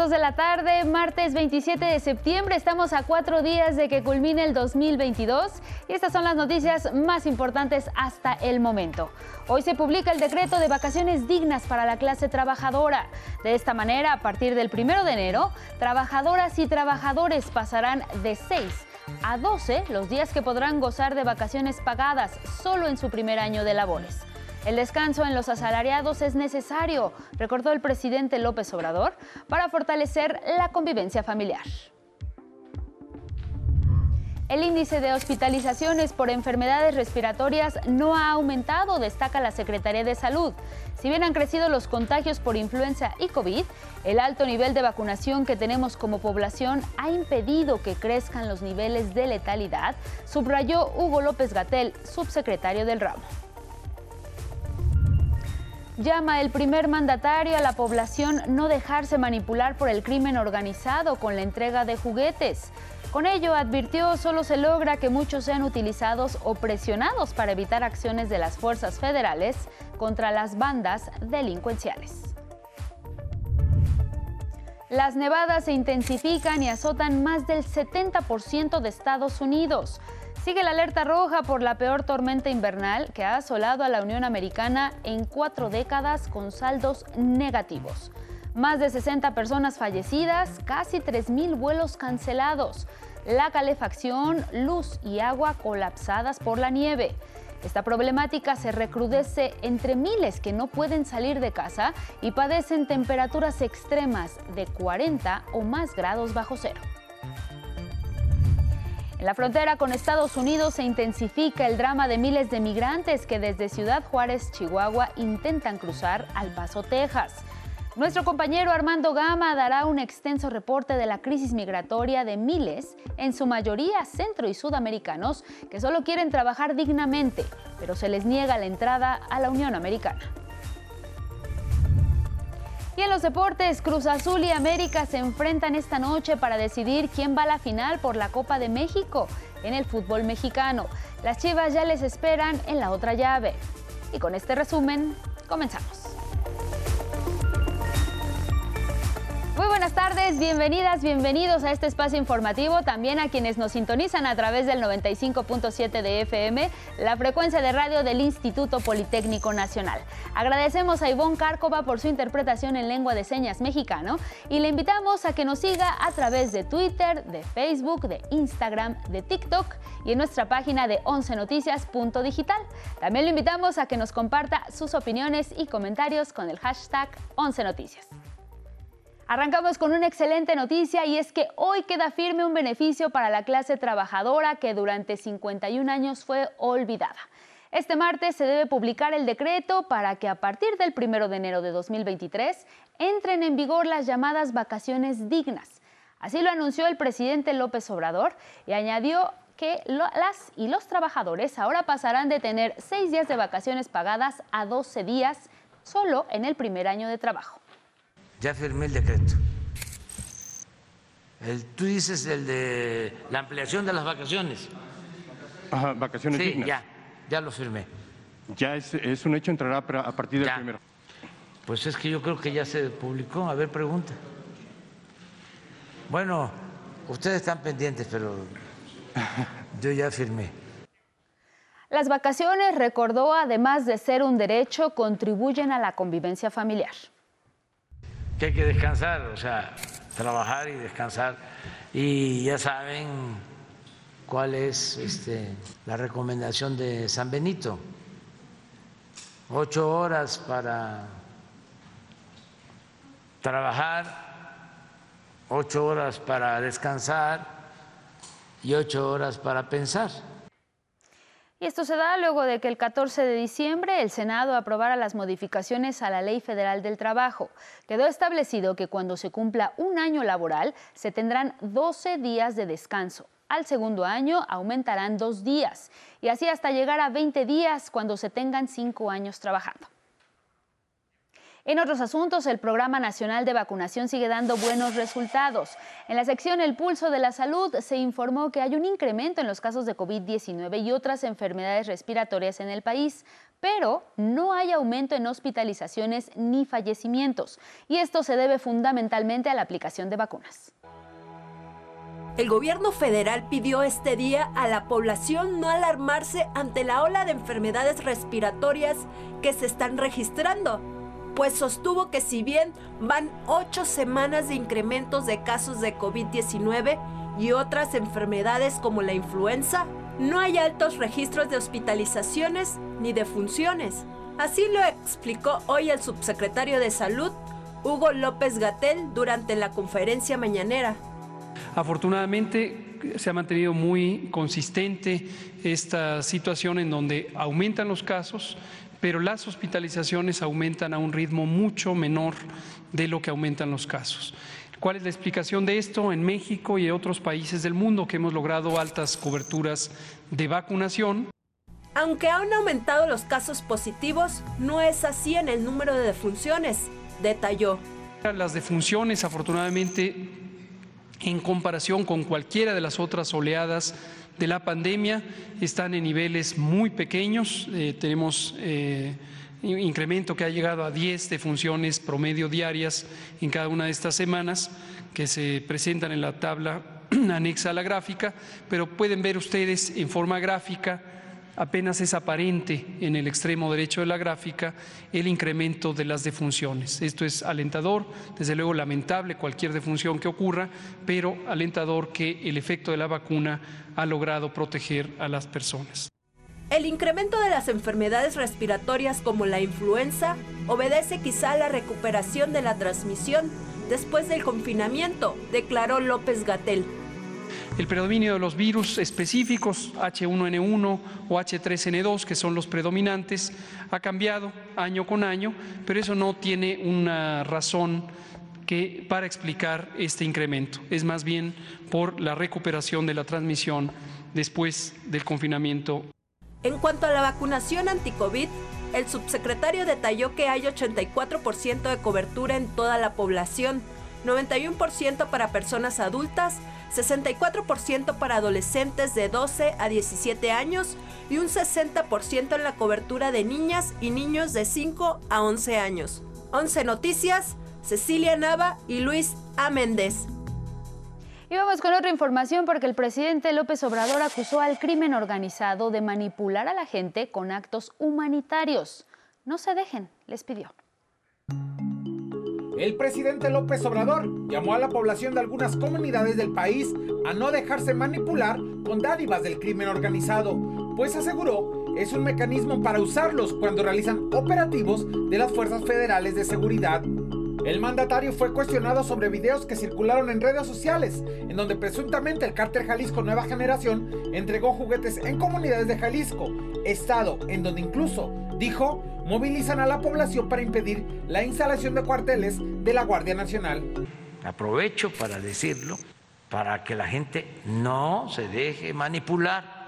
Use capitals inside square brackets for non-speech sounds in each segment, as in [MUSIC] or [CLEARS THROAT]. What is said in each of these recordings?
Son las 2 de la tarde, martes 27 de septiembre. Estamos a cuatro días de que culmine el 2022 y estas son las noticias más importantes hasta el momento. Hoy se publica el decreto de vacaciones dignas para la clase trabajadora. De esta manera, a partir del primero de enero, trabajadoras y trabajadores pasarán de 6 a 12 los días que podrán gozar de vacaciones pagadas solo en su primer año de labores. El descanso en los asalariados es necesario, recordó el presidente López Obrador, para fortalecer la convivencia familiar. El índice de hospitalizaciones por enfermedades respiratorias no ha aumentado, destaca la Secretaría de Salud. Si bien han crecido los contagios por influenza y COVID, el alto nivel de vacunación que tenemos como población ha impedido que crezcan los niveles de letalidad, subrayó Hugo López Gatel, subsecretario del ramo llama el primer mandatario a la población no dejarse manipular por el crimen organizado con la entrega de juguetes. Con ello, advirtió, solo se logra que muchos sean utilizados o presionados para evitar acciones de las fuerzas federales contra las bandas delincuenciales. Las nevadas se intensifican y azotan más del 70% de Estados Unidos. Sigue la alerta roja por la peor tormenta invernal que ha asolado a la Unión Americana en cuatro décadas con saldos negativos. Más de 60 personas fallecidas, casi 3.000 vuelos cancelados, la calefacción, luz y agua colapsadas por la nieve. Esta problemática se recrudece entre miles que no pueden salir de casa y padecen temperaturas extremas de 40 o más grados bajo cero. En la frontera con Estados Unidos se intensifica el drama de miles de migrantes que desde Ciudad Juárez, Chihuahua, intentan cruzar al Paso, Texas. Nuestro compañero Armando Gama dará un extenso reporte de la crisis migratoria de miles, en su mayoría centro y sudamericanos, que solo quieren trabajar dignamente, pero se les niega la entrada a la Unión Americana. Y en los deportes, Cruz Azul y América se enfrentan esta noche para decidir quién va a la final por la Copa de México en el fútbol mexicano. Las Chivas ya les esperan en la otra llave. Y con este resumen, comenzamos. Muy buenas tardes, bienvenidas, bienvenidos a este espacio informativo, también a quienes nos sintonizan a través del 95.7 de FM, la frecuencia de radio del Instituto Politécnico Nacional. Agradecemos a Ivonne Cárcova por su interpretación en lengua de señas mexicano y le invitamos a que nos siga a través de Twitter, de Facebook, de Instagram, de TikTok y en nuestra página de 11noticias.digital. También le invitamos a que nos comparta sus opiniones y comentarios con el hashtag 11noticias. Arrancamos con una excelente noticia y es que hoy queda firme un beneficio para la clase trabajadora que durante 51 años fue olvidada. Este martes se debe publicar el decreto para que a partir del 1 de enero de 2023 entren en vigor las llamadas vacaciones dignas. Así lo anunció el presidente López Obrador y añadió que las y los trabajadores ahora pasarán de tener seis días de vacaciones pagadas a 12 días solo en el primer año de trabajo ya firmé el decreto. El, tú dices el de la ampliación de las vacaciones. Ajá, vacaciones sí, ya, ya lo firmé. Ya es, es un hecho, entrará a partir del primero. Pues es que yo creo que ya se publicó. A ver, pregunta. Bueno, ustedes están pendientes, pero [LAUGHS] yo ya firmé. Las vacaciones, recordó, además de ser un derecho, contribuyen a la convivencia familiar que hay que descansar, o sea, trabajar y descansar. Y ya saben cuál es este, la recomendación de San Benito. Ocho horas para trabajar, ocho horas para descansar y ocho horas para pensar. Y esto se da luego de que el 14 de diciembre el Senado aprobara las modificaciones a la Ley Federal del Trabajo. Quedó establecido que cuando se cumpla un año laboral se tendrán 12 días de descanso. Al segundo año aumentarán dos días y así hasta llegar a 20 días cuando se tengan cinco años trabajando. En otros asuntos, el Programa Nacional de Vacunación sigue dando buenos resultados. En la sección El Pulso de la Salud se informó que hay un incremento en los casos de COVID-19 y otras enfermedades respiratorias en el país, pero no hay aumento en hospitalizaciones ni fallecimientos. Y esto se debe fundamentalmente a la aplicación de vacunas. El gobierno federal pidió este día a la población no alarmarse ante la ola de enfermedades respiratorias que se están registrando pues sostuvo que si bien van ocho semanas de incrementos de casos de COVID-19 y otras enfermedades como la influenza, no hay altos registros de hospitalizaciones ni de funciones. Así lo explicó hoy el subsecretario de Salud, Hugo López Gatel, durante la conferencia mañanera. Afortunadamente se ha mantenido muy consistente esta situación en donde aumentan los casos, pero las hospitalizaciones aumentan a un ritmo mucho menor de lo que aumentan los casos. ¿Cuál es la explicación de esto? En México y en otros países del mundo que hemos logrado altas coberturas de vacunación. Aunque han aumentado los casos positivos, no es así en el número de defunciones, detalló. Las defunciones, afortunadamente, en comparación con cualquiera de las otras oleadas de la pandemia están en niveles muy pequeños. Eh, tenemos eh, incremento que ha llegado a 10 de funciones promedio diarias en cada una de estas semanas que se presentan en la tabla [CLEARS THROAT] anexa a la gráfica, pero pueden ver ustedes en forma gráfica apenas es aparente en el extremo derecho de la gráfica el incremento de las defunciones. Esto es alentador, desde luego lamentable cualquier defunción que ocurra, pero alentador que el efecto de la vacuna ha logrado proteger a las personas. El incremento de las enfermedades respiratorias como la influenza obedece quizá a la recuperación de la transmisión después del confinamiento, declaró López Gatel. El predominio de los virus específicos, H1N1 o H3N2, que son los predominantes, ha cambiado año con año, pero eso no tiene una razón que, para explicar este incremento. Es más bien por la recuperación de la transmisión después del confinamiento. En cuanto a la vacunación anti-COVID, el subsecretario detalló que hay 84% de cobertura en toda la población, 91% para personas adultas 64% para adolescentes de 12 a 17 años y un 60% en la cobertura de niñas y niños de 5 a 11 años. 11 Noticias, Cecilia Nava y Luis A. Méndez. Y vamos con otra información porque el presidente López Obrador acusó al crimen organizado de manipular a la gente con actos humanitarios. No se dejen, les pidió. El presidente López Obrador llamó a la población de algunas comunidades del país a no dejarse manipular con dádivas del crimen organizado, pues aseguró es un mecanismo para usarlos cuando realizan operativos de las fuerzas federales de seguridad. El mandatario fue cuestionado sobre videos que circularon en redes sociales, en donde presuntamente el cártel Jalisco Nueva Generación entregó juguetes en comunidades de Jalisco, estado en donde incluso, dijo, movilizan a la población para impedir la instalación de cuarteles de la Guardia Nacional. Aprovecho para decirlo, para que la gente no se deje manipular.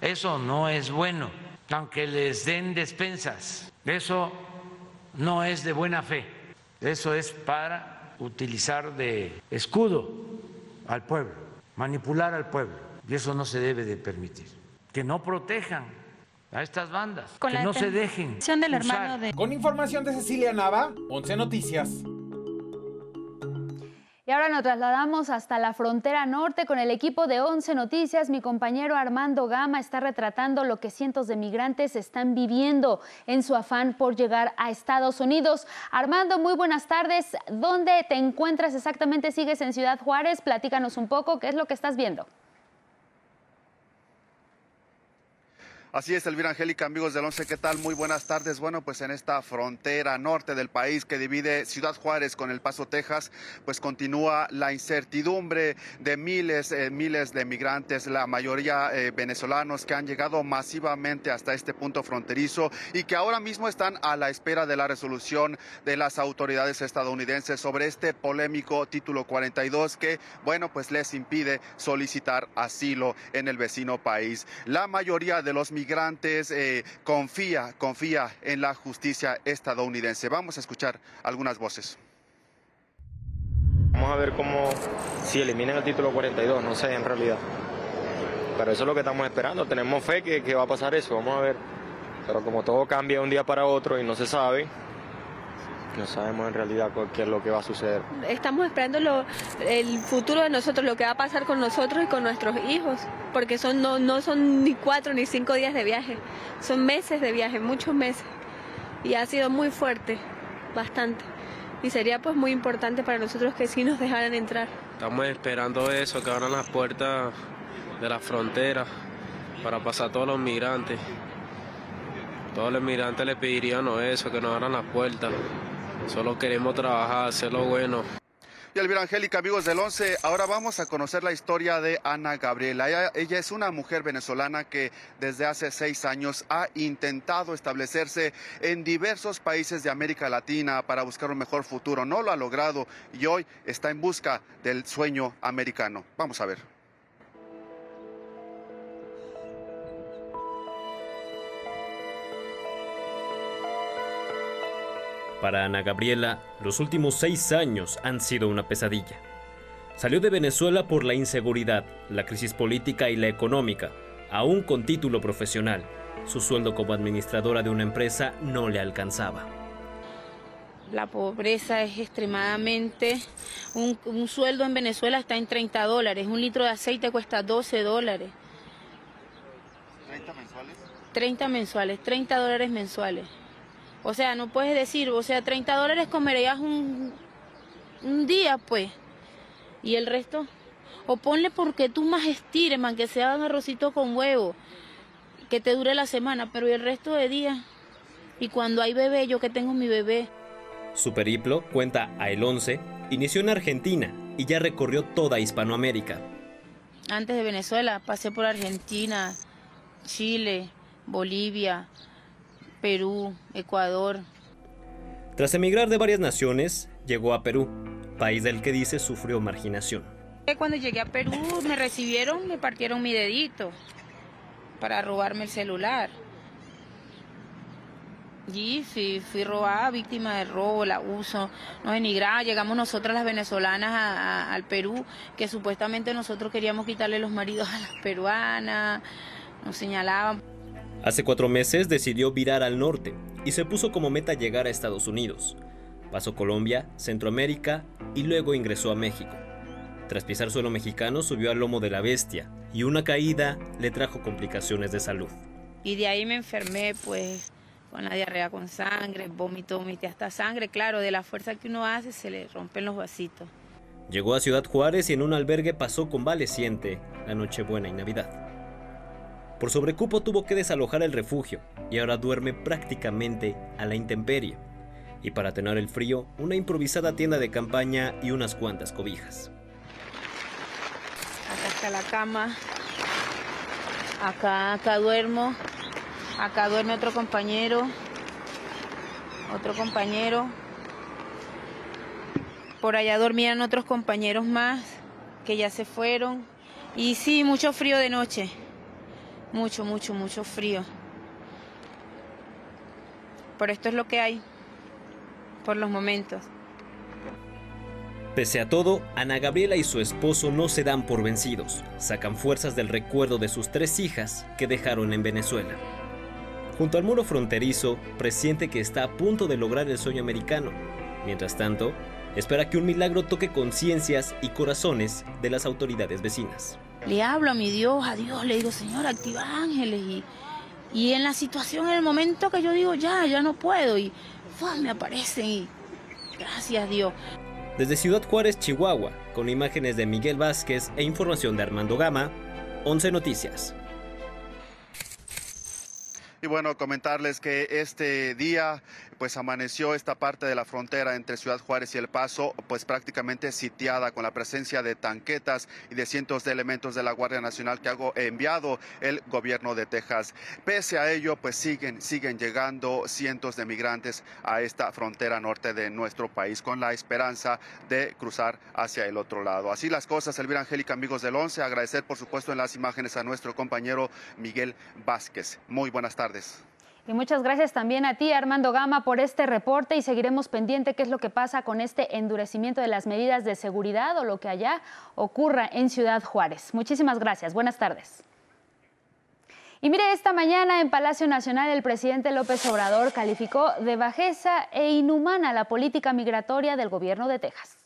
Eso no es bueno, aunque les den despensas. Eso no es de buena fe. Eso es para utilizar de escudo al pueblo, manipular al pueblo. Y eso no se debe de permitir. Que no protejan a estas bandas, que no se dejen. Con información de Cecilia Nava, 11 Noticias. Y ahora nos trasladamos hasta la frontera norte con el equipo de 11 Noticias. Mi compañero Armando Gama está retratando lo que cientos de migrantes están viviendo en su afán por llegar a Estados Unidos. Armando, muy buenas tardes. ¿Dónde te encuentras exactamente? ¿Sigues en Ciudad Juárez? Platícanos un poco, ¿qué es lo que estás viendo? Así es, Elvira Angélica, amigos del Once, ¿qué tal? Muy buenas tardes. Bueno, pues en esta frontera norte del país que divide Ciudad Juárez con El Paso, Texas, pues continúa la incertidumbre de miles, eh, miles de migrantes, la mayoría eh, venezolanos que han llegado masivamente hasta este punto fronterizo y que ahora mismo están a la espera de la resolución de las autoridades estadounidenses sobre este polémico título 42 que, bueno, pues les impide solicitar asilo en el vecino país. La mayoría de los eh, confía, confía en la justicia estadounidense. Vamos a escuchar algunas voces. Vamos a ver cómo, si eliminan el título 42, no sé en realidad. Pero eso es lo que estamos esperando, tenemos fe que, que va a pasar eso, vamos a ver. Pero como todo cambia de un día para otro y no se sabe, no sabemos en realidad qué es lo que va a suceder. Estamos esperando lo, el futuro de nosotros, lo que va a pasar con nosotros y con nuestros hijos, porque son, no, no son ni cuatro ni cinco días de viaje, son meses de viaje, muchos meses. Y ha sido muy fuerte, bastante. Y sería pues muy importante para nosotros que sí nos dejaran entrar. Estamos esperando eso, que abran las puertas de la frontera para pasar a todos los migrantes. Todos los migrantes le pedirían eso, que nos abran las puertas. Solo queremos trabajar, hacer lo bueno. Y Elvira Angélica, amigos del 11, ahora vamos a conocer la historia de Ana Gabriela. Ella, ella, es una mujer venezolana que desde hace seis años ha intentado establecerse en diversos países de América Latina para buscar un mejor futuro. No lo ha logrado y hoy está en busca del sueño americano. Vamos a ver. Para Ana Gabriela, los últimos seis años han sido una pesadilla. Salió de Venezuela por la inseguridad, la crisis política y la económica, aún con título profesional. Su sueldo como administradora de una empresa no le alcanzaba. La pobreza es extremadamente... Un, un, sueldo en Venezuela está en 30 dólares, un litro de aceite cuesta 12 dólares. ¿30 mensuales? 30 mensuales, 30 dólares mensuales. O sea, no puedes decir, o sea, 30 dólares comerías un, un día, pues. Y el resto, o ponle porque tú más estires, man, que sea un arrocito con huevo, que te dure la semana, pero el resto de días. Y cuando hay bebé, yo que tengo mi bebé. Su periplo, cuenta a El 11, inició en Argentina y ya recorrió toda Hispanoamérica. Antes de Venezuela, pasé por Argentina, Chile, Bolivia, Perú, Ecuador. Tras emigrar de varias naciones, llegó a Perú, país del que dice sufrió marginación. Cuando llegué a Perú me recibieron, me partieron mi dedito para robarme el celular. Y fui, fui robada, víctima de robo, la uso, nos denigraba. Llegamos nosotras las venezolanas a, a, al Perú, que supuestamente nosotros queríamos quitarle los maridos a las peruanas, nos señalaban. Hace cuatro meses decidió virar al norte y se puso como meta llegar a Estados Unidos. Pasó Colombia, Centroamérica y luego ingresó a México. Tras pisar suelo mexicano subió al lomo de la bestia y una caída le trajo complicaciones de salud. Y de ahí me enfermé pues con la diarrea con sangre, vómito, vomité hasta sangre. Claro, de la fuerza que uno hace se le rompen los vasitos. Llegó a Ciudad Juárez y en un albergue pasó convaleciente la Nochebuena y Navidad. Por sobrecupo tuvo que desalojar el refugio y ahora duerme prácticamente a la intemperie. Y para tener el frío, una improvisada tienda de campaña y unas cuantas cobijas. Acá está la cama. Acá, acá duermo. Acá duerme otro compañero. Otro compañero. Por allá dormían otros compañeros más que ya se fueron. Y sí, mucho frío de noche. Mucho, mucho, mucho frío. Pero esto es lo que hay por los momentos. Pese a todo, Ana Gabriela y su esposo no se dan por vencidos. Sacan fuerzas del recuerdo de sus tres hijas que dejaron en Venezuela. Junto al muro fronterizo, presiente que está a punto de lograr el sueño americano. Mientras tanto, espera que un milagro toque conciencias y corazones de las autoridades vecinas. Le hablo a mi Dios, a Dios, le digo, Señor, activa ángeles. Y, y en la situación, en el momento que yo digo, ya, ya no puedo, y me aparecen y gracias Dios. Desde Ciudad Juárez, Chihuahua, con imágenes de Miguel Vázquez e información de Armando Gama, 11 Noticias. Y bueno, comentarles que este día pues amaneció esta parte de la frontera entre Ciudad Juárez y El Paso pues prácticamente sitiada con la presencia de tanquetas y de cientos de elementos de la Guardia Nacional que ha enviado el gobierno de Texas. Pese a ello, pues siguen siguen llegando cientos de migrantes a esta frontera norte de nuestro país con la esperanza de cruzar hacia el otro lado. Así las cosas, Elvira Angélica, amigos del 11, agradecer por supuesto en las imágenes a nuestro compañero Miguel Vázquez. Muy buenas tardes. Y muchas gracias también a ti, Armando Gama, por este reporte y seguiremos pendiente qué es lo que pasa con este endurecimiento de las medidas de seguridad o lo que allá ocurra en Ciudad Juárez. Muchísimas gracias. Buenas tardes. Y mire, esta mañana en Palacio Nacional el presidente López Obrador calificó de bajeza e inhumana la política migratoria del gobierno de Texas.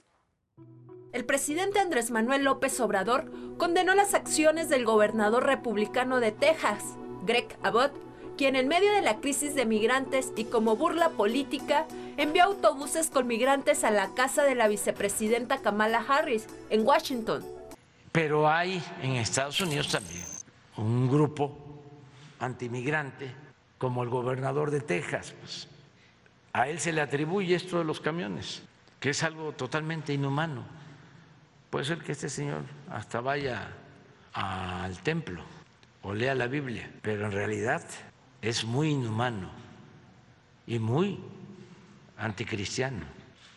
El presidente Andrés Manuel López Obrador condenó las acciones del gobernador republicano de Texas, Greg Abbott, quien en medio de la crisis de migrantes y como burla política envió autobuses con migrantes a la casa de la vicepresidenta Kamala Harris en Washington. Pero hay en Estados Unidos también un grupo antimigrante como el gobernador de Texas. Pues, a él se le atribuye esto de los camiones, que es algo totalmente inhumano. Puede ser que este señor hasta vaya al templo o lea la Biblia, pero en realidad es muy inhumano y muy anticristiano,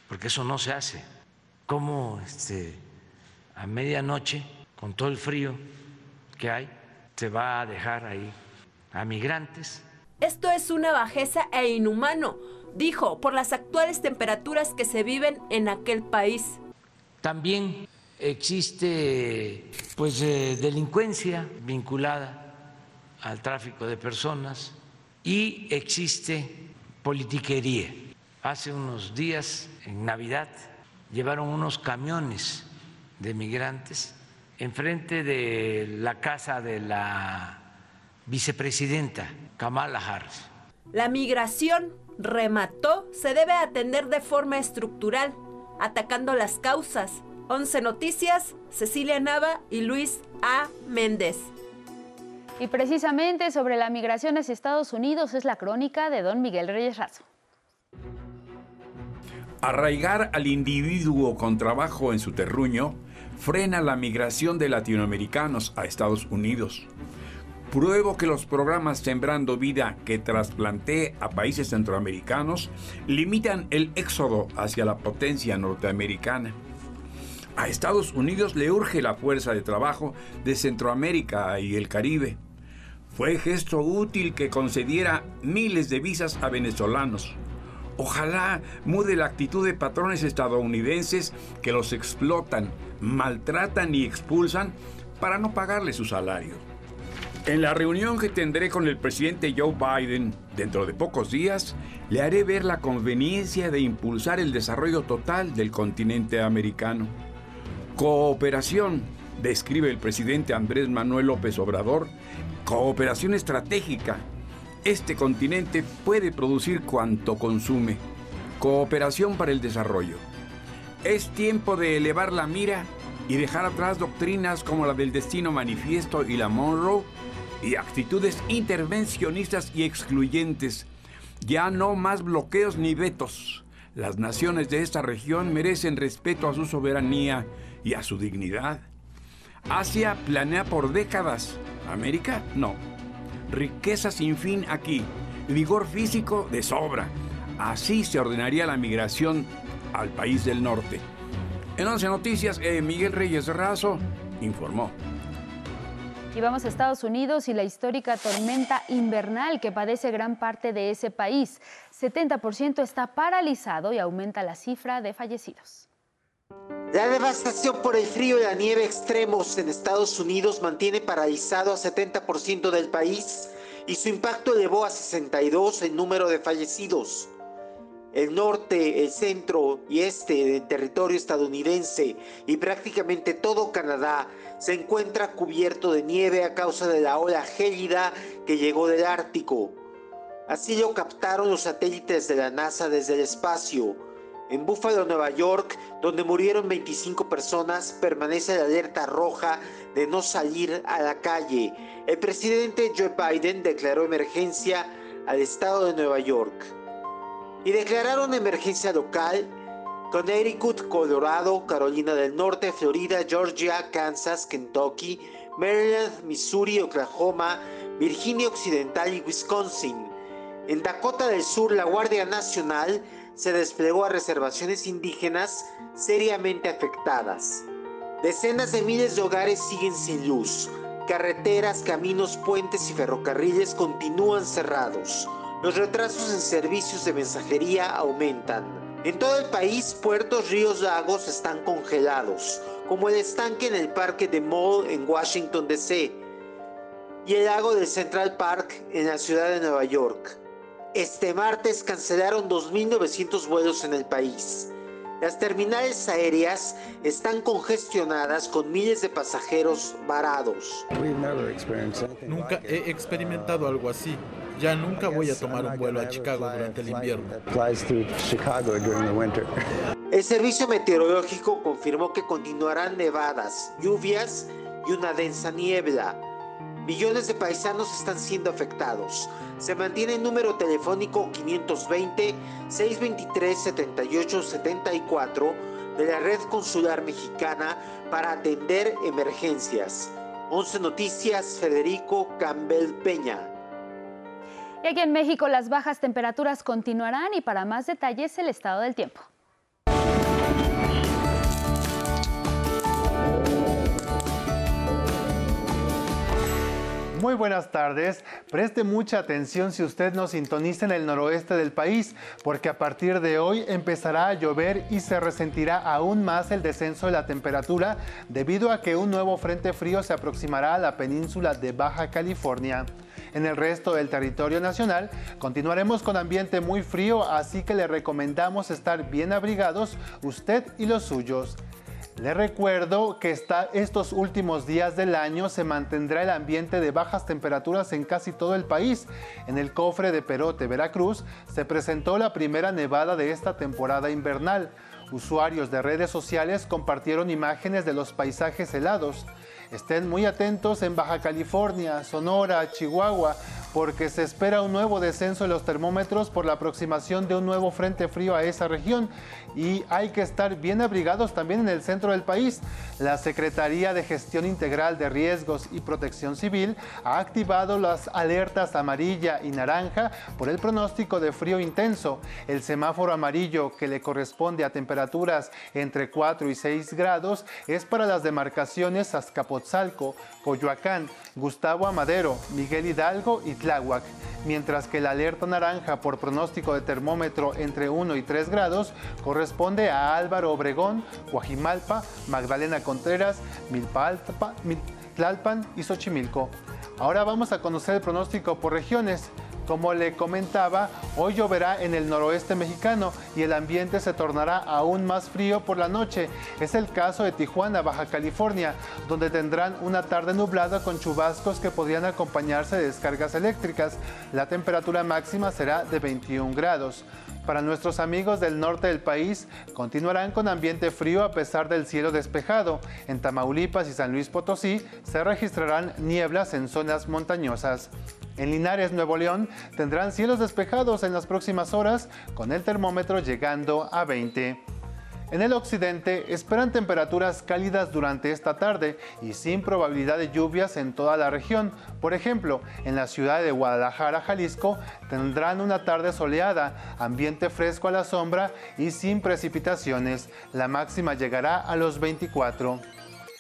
porque eso no se hace. ¿Cómo este, a medianoche, con todo el frío que hay, se va a dejar ahí a migrantes? Esto es una bajeza e inhumano, dijo, por las actuales temperaturas que se viven en aquel país. También existe pues eh, delincuencia vinculada al tráfico de personas y existe politiquería. Hace unos días, en Navidad, llevaron unos camiones de migrantes enfrente de la casa de la vicepresidenta Kamala Harris. La migración, remató, se debe atender de forma estructural, atacando las causas. 11 Noticias, Cecilia Nava y Luis A. Méndez. Y precisamente sobre la migración hacia Estados Unidos es la crónica de don Miguel Reyes Razo. Arraigar al individuo con trabajo en su terruño frena la migración de latinoamericanos a Estados Unidos. Pruebo que los programas Sembrando Vida que trasplanté a países centroamericanos limitan el éxodo hacia la potencia norteamericana. A Estados Unidos le urge la fuerza de trabajo de Centroamérica y el Caribe. Fue gesto útil que concediera miles de visas a venezolanos. Ojalá mude la actitud de patrones estadounidenses que los explotan, maltratan y expulsan para no pagarle su salario. En la reunión que tendré con el presidente Joe Biden dentro de pocos días, le haré ver la conveniencia de impulsar el desarrollo total del continente americano. Cooperación, describe el presidente Andrés Manuel López Obrador, cooperación estratégica. Este continente puede producir cuanto consume. Cooperación para el desarrollo. Es tiempo de elevar la mira y dejar atrás doctrinas como la del destino manifiesto y la Monroe y actitudes intervencionistas y excluyentes. Ya no más bloqueos ni vetos. Las naciones de esta región merecen respeto a su soberanía y a su dignidad. Asia planea por décadas América, no. Riqueza sin fin aquí. Vigor físico de sobra. Así se ordenaría la migración al país del norte. En 11 Noticias, eh, Miguel Reyes Razo informó. Y vamos a Estados Unidos y la histórica tormenta invernal que padece gran parte de ese país. 70% está paralizado y aumenta la cifra de fallecidos. La devastación por el frío y la nieve extremos en Estados Unidos mantiene paralizado a 70% del país y su impacto elevó a 62 el número de fallecidos. El norte, el centro y este del territorio estadounidense y prácticamente todo Canadá se encuentra cubierto de nieve a causa de la ola gélida que llegó del Ártico. Así lo captaron los satélites de la NASA desde el espacio En Buffalo, Nueva York, donde murieron 25 personas, permanece la alerta roja de no salir a la calle. El presidente Joe Biden declaró emergencia al estado de Nueva York. Y declararon emergencia local Connecticut, Colorado, Carolina del Norte, Florida, Georgia, Kansas, Kentucky, Maryland, Missouri, Oklahoma, Virginia Occidental y Wisconsin. En Dakota del Sur, la Guardia Nacional se desplegó a reservaciones indígenas seriamente afectadas. Decenas de miles de hogares siguen sin luz. Carreteras, caminos, puentes y ferrocarriles continúan cerrados. Los retrasos en servicios de mensajería aumentan. En todo el país, puertos, ríos, lagos están congelados, como el estanque en el parque de Mall en Washington, D.C. y el lago del Central Park en la ciudad de Nueva York. Este martes cancelaron 2.900 vuelos en el país. Las terminales aéreas están congestionadas con miles de pasajeros varados. Nunca he experimentado algo así. Ya nunca voy a tomar un vuelo a Chicago durante el invierno. [LAUGHS] El servicio meteorológico confirmó que continuarán nevadas, lluvias y una densa niebla. Millones de paisanos están siendo afectados. Se mantiene el número telefónico 520-623-7874 de la Red Consular Mexicana para atender emergencias. 11 Noticias, Federico Campbell Peña. Y aquí en México las bajas temperaturas continuarán y para más detalles el estado del tiempo. Muy buenas tardes. Preste mucha atención si usted nos sintoniza en el noroeste del país, porque a partir de hoy empezará a llover y se resentirá aún más el descenso de la temperatura debido a que un nuevo frente frío se aproximará a la península de Baja California. En el resto del territorio nacional continuaremos con ambiente muy frío, así que le recomendamos estar bien abrigados usted y los suyos. Le recuerdo que estos últimos días del año se mantendrá el ambiente de bajas temperaturas en casi todo el país. En el cofre de Perote, Veracruz, se presentó la primera nevada de esta temporada invernal. Usuarios de redes sociales compartieron imágenes de los paisajes helados. Estén muy atentos en Baja California, Sonora, Chihuahua, porque se espera un nuevo descenso de los termómetros por la aproximación de un nuevo frente frío a esa región y hay que estar bien abrigados también en el centro del país. La Secretaría de Gestión Integral de Riesgos y Protección Civil ha activado las alertas amarilla y naranja por el pronóstico de frío intenso. El semáforo amarillo que le corresponde a temperaturas entre 4 y 6 grados es para las demarcaciones Azcapotzalco, Coyoacán, Gustavo Amadero, Miguel Hidalgo y Mientras que la alerta naranja por pronóstico de termómetro entre 1 y 3 grados corresponde a Álvaro Obregón, Guajimalpa, Magdalena Contreras, Milpalpa, Tlalpan y Xochimilco. Ahora vamos a conocer el pronóstico por regiones. Como le comentaba, hoy lloverá en el noroeste mexicano y el ambiente se tornará aún más frío por la noche. Es el caso de Tijuana, Baja California, donde tendrán una tarde nublada con chubascos que podrían acompañarse de descargas eléctricas. La temperatura máxima será de 21 grados. Para nuestros amigos del norte del país, continuarán con ambiente frío a pesar del cielo despejado. En Tamaulipas y San Luis Potosí se registrarán nieblas en zonas montañosas. En Linares, Nuevo León, tendrán cielos despejados en las próximas horas, con el termómetro llegando a 20. En el occidente esperan temperaturas cálidas durante esta tarde y sin probabilidad de lluvias en toda la región. Por ejemplo, en la ciudad de Guadalajara, Jalisco, tendrán una tarde soleada, ambiente fresco a la sombra y sin precipitaciones. La máxima llegará a los 24.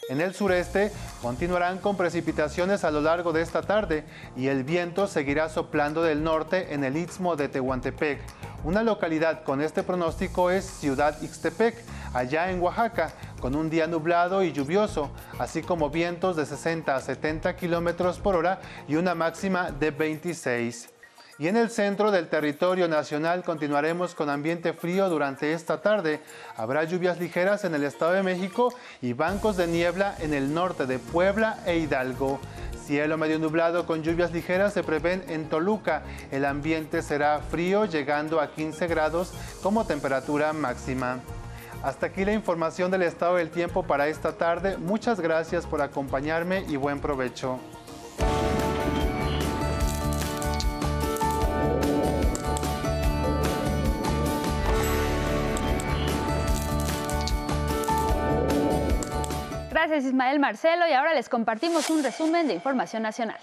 En el sureste continuarán con precipitaciones a lo largo de esta tarde y el viento seguirá soplando del norte en el istmo de Tehuantepec. Una localidad con este pronóstico es Ciudad Ixtepec, allá en Oaxaca, con un día nublado y lluvioso, así como vientos de 60 a 70 kilómetros por hora y una máxima de 26. Y en el centro del territorio nacional continuaremos con ambiente frío durante esta tarde. Habrá lluvias ligeras en el Estado de México y bancos de niebla en el norte de Puebla e Hidalgo. Cielo medio nublado con lluvias ligeras se prevén en Toluca. El ambiente será frío llegando a 15 grados como temperatura máxima. Hasta aquí la información del estado del tiempo para esta tarde. Muchas gracias por acompañarme y buen provecho. Gracias Ismael Marcelo y ahora les compartimos un resumen de información nacional.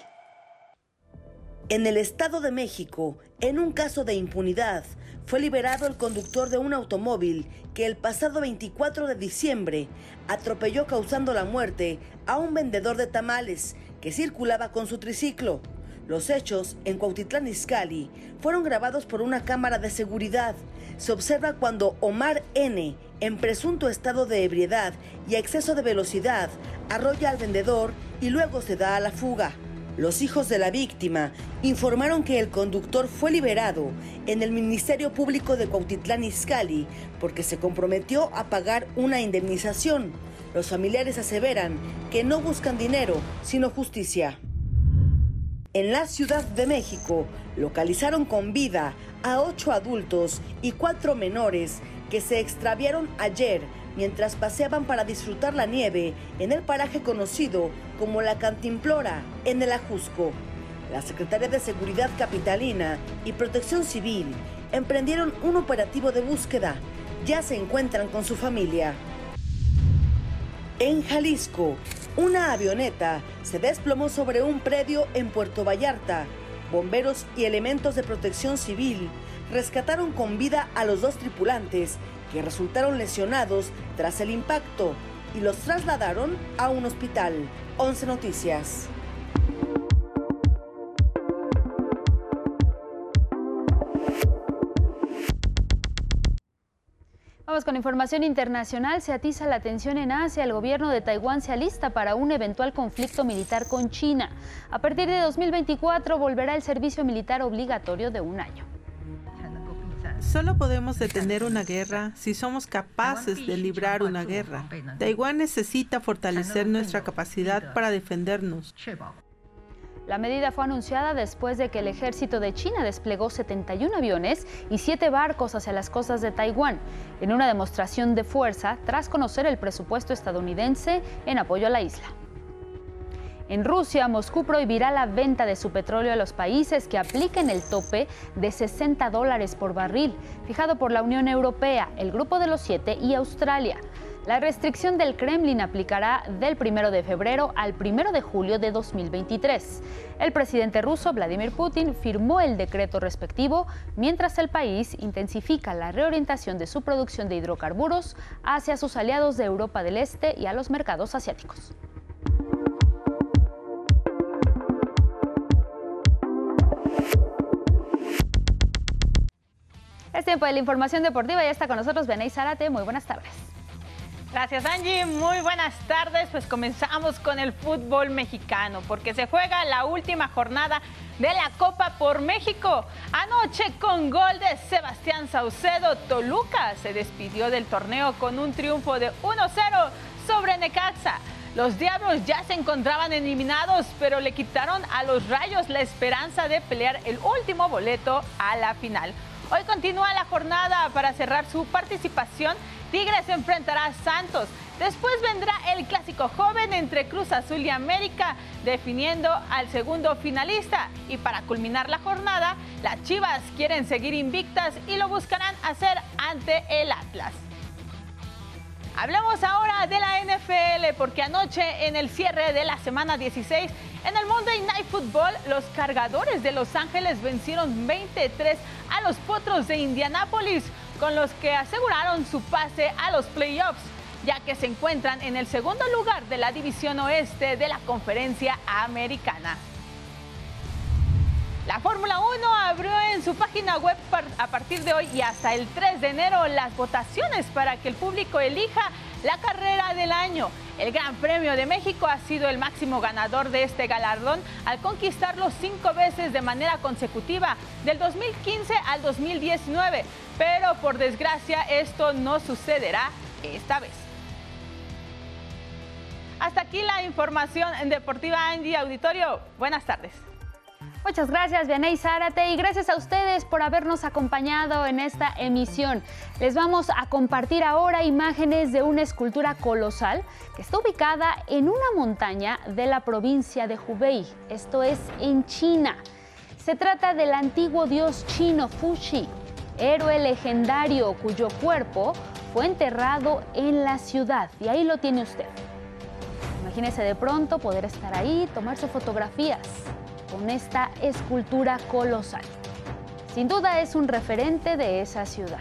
En el Estado de México, en un caso de impunidad, fue liberado el conductor de un automóvil que el pasado 24 de diciembre atropelló causando la muerte a un vendedor de tamales que circulaba con su triciclo. Los hechos en Cuautitlán Izcalli fueron grabados por una cámara de seguridad. Se observa cuando Omar N., en presunto estado de ebriedad y exceso de velocidad, arrolla al vendedor y luego se da a la fuga. Los hijos de la víctima informaron que el conductor fue liberado en el Ministerio Público de Cuautitlán Izcalli porque se comprometió a pagar una indemnización. Los familiares aseveran que no buscan dinero, sino justicia. En la Ciudad de México localizaron con vida a ocho adultos y cuatro menores se extraviaron ayer mientras paseaban para disfrutar la nieve en el paraje conocido como la Cantimplora, en el Ajusco. La Secretaría de Seguridad Capitalina y Protección Civil emprendieron un operativo de búsqueda. Ya se encuentran con su familia. En Jalisco, una avioneta se desplomó sobre un predio en Puerto Vallarta. Bomberos y elementos de protección civil rescataron con vida a los dos tripulantes que resultaron lesionados tras el impacto y los trasladaron a un hospital. 11 Noticias. Vamos con información internacional. Se atiza la tensión en Asia. El gobierno de Taiwán se alista para un eventual conflicto militar con China. A partir de 2024 volverá el servicio militar obligatorio de un año. Solo podemos detener una guerra si somos capaces de librar una guerra. Taiwán necesita fortalecer nuestra capacidad para defendernos. La medida fue anunciada después de que el ejército de China desplegó 71 aviones y 7 barcos hacia las costas de Taiwán, en una demostración de fuerza tras conocer el presupuesto estadounidense en apoyo a la isla. En Rusia, Moscú prohibirá la venta de su petróleo a los países que apliquen el tope de 60 dólares por barril, fijado por la Unión Europea, el Grupo de los Siete y Australia. La restricción del Kremlin aplicará del 1 de febrero al 1 de julio de 2023. El presidente ruso Vladimir Putin firmó el decreto respectivo mientras el país intensifica la reorientación de su producción de hidrocarburos hacia sus aliados de Europa del Este y a los mercados asiáticos. Es tiempo de la información deportiva. Ya está con nosotros Benay Zárate. Muy buenas tardes. Gracias Angie, muy buenas tardes. Pues comenzamos con el fútbol mexicano porque se juega la última jornada de la Copa por México. Anoche con gol de Sebastián Saucedo, Toluca se despidió del torneo con un triunfo de 1-0 sobre Necaxa. Los Diablos ya se encontraban eliminados, pero le quitaron a los Rayos la esperanza de pelear el último boleto a la final. Hoy continúa la jornada para cerrar su participación. Tigres enfrentará a Santos. Después vendrá el clásico joven entre Cruz Azul y América, definiendo al segundo finalista. Y para culminar la jornada, las Chivas quieren seguir invictas y lo buscarán hacer ante el Atlas. Hablamos ahora de la NFL porque anoche en el cierre de la semana 16 en el Monday Night Football los cargadores de Los Ángeles vencieron 23 a los Potros de Indianápolis con los que aseguraron su pase a los playoffs ya que se encuentran en el segundo lugar de la división oeste de la conferencia americana. La Fórmula 1 abrió en su página web a partir de hoy y hasta el 3 de enero las votaciones para que el público elija la carrera del año. El Gran Premio de México ha sido el máximo ganador de este galardón al conquistarlo cinco veces de manera consecutiva, del 2015 al 2019. Pero por desgracia esto no sucederá esta vez. Hasta aquí la información en Deportiva Andy Auditorio. Buenas tardes. Muchas gracias, Vianey Zárate, y gracias a ustedes por habernos acompañado en esta emisión. Les vamos a compartir ahora imágenes de una escultura colosal que está ubicada en una montaña de la provincia de Hubei, esto es en China. Se trata del antiguo dios chino Fuxi, héroe legendario cuyo cuerpo fue enterrado en la ciudad, y ahí lo tiene usted. Imagínese de pronto poder estar ahí, tomarse fotografías con esta escultura colosal. Sin duda es un referente de esa ciudad.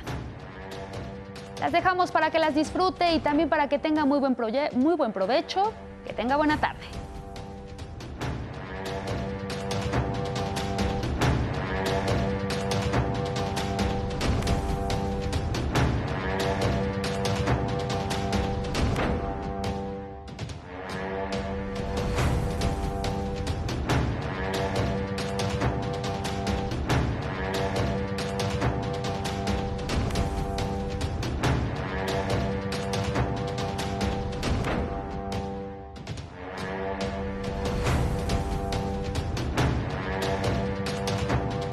Las dejamos para que las disfrute y también para que tenga muy buen, muy buen provecho. Que tenga buena tarde.